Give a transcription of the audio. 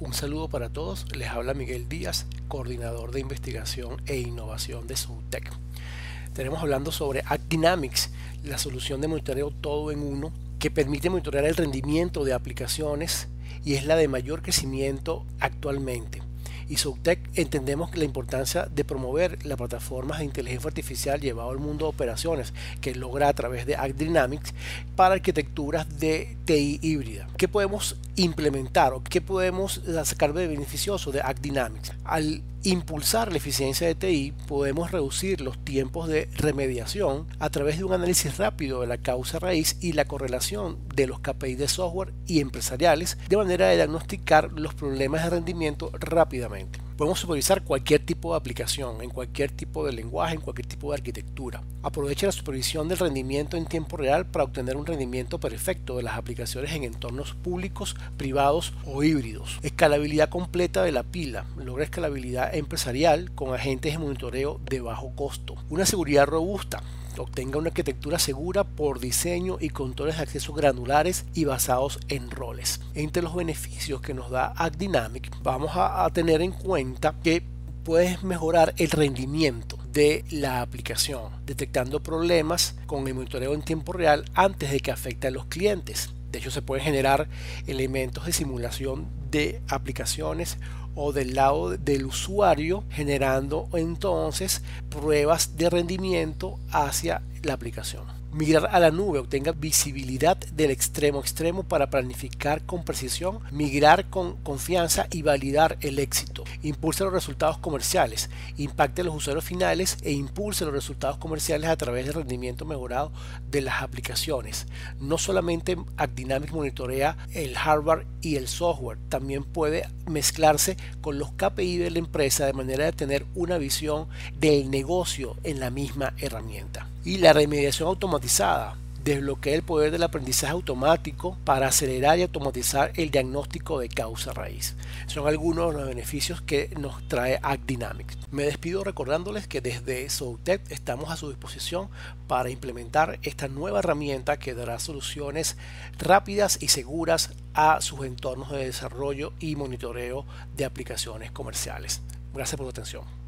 Un saludo para todos, les habla Miguel Díaz, coordinador de investigación e innovación de Zootech. Tenemos hablando sobre ActDynamics, la solución de monitoreo todo en uno que permite monitorear el rendimiento de aplicaciones y es la de mayor crecimiento actualmente y Subtech entendemos la importancia de promover las plataformas de inteligencia artificial llevado al mundo de operaciones que logra a través de ActDynamics para arquitecturas de TI híbrida. ¿Qué podemos implementar o qué podemos sacar de beneficioso de ActDynamics? Al impulsar la eficiencia de TI, podemos reducir los tiempos de remediación a través de un análisis rápido de la causa raíz y la correlación de los KPI de software y empresariales de manera de diagnosticar los problemas de rendimiento rápidamente. Podemos supervisar cualquier tipo de aplicación, en cualquier tipo de lenguaje, en cualquier tipo de arquitectura. Aprovecha la supervisión del rendimiento en tiempo real para obtener un rendimiento perfecto de las aplicaciones en entornos públicos, privados o híbridos. Escalabilidad completa de la pila. Logra escalabilidad empresarial con agentes de monitoreo de bajo costo. Una seguridad robusta obtenga una arquitectura segura por diseño y controles de acceso granulares y basados en roles. Entre los beneficios que nos da ActDynamic vamos a, tener en cuenta que puedes mejorar el rendimiento de la aplicación, detectando problemas con el monitoreo en tiempo real antes de que afecte a los clientes. De hecho, se pueden generar elementos de simulación de aplicaciones o del lado del usuario generando entonces pruebas de rendimiento hacia la aplicación migrar a la nube, obtenga visibilidad del extremo extremo para planificar con precisión, migrar con confianza y validar el éxito. Impulsa los resultados comerciales, impacte a los usuarios finales e impulse los resultados comerciales a través del rendimiento mejorado de las aplicaciones. No solamente ActDynamics monitorea el hardware y el software, también puede mezclarse con los KPI de la empresa de manera de tener una visión del negocio en la misma herramienta y la remediación automatizada desbloquea el poder del aprendizaje automático para acelerar y automatizar el diagnóstico de causa raíz. Son algunos de los beneficios que nos trae ActDynamics. Me despido recordándoles que desde Soutec estamos a su disposición para implementar esta nueva herramienta que dará soluciones rápidas y seguras a sus entornos de desarrollo y monitoreo de aplicaciones comerciales. Gracias por su atención.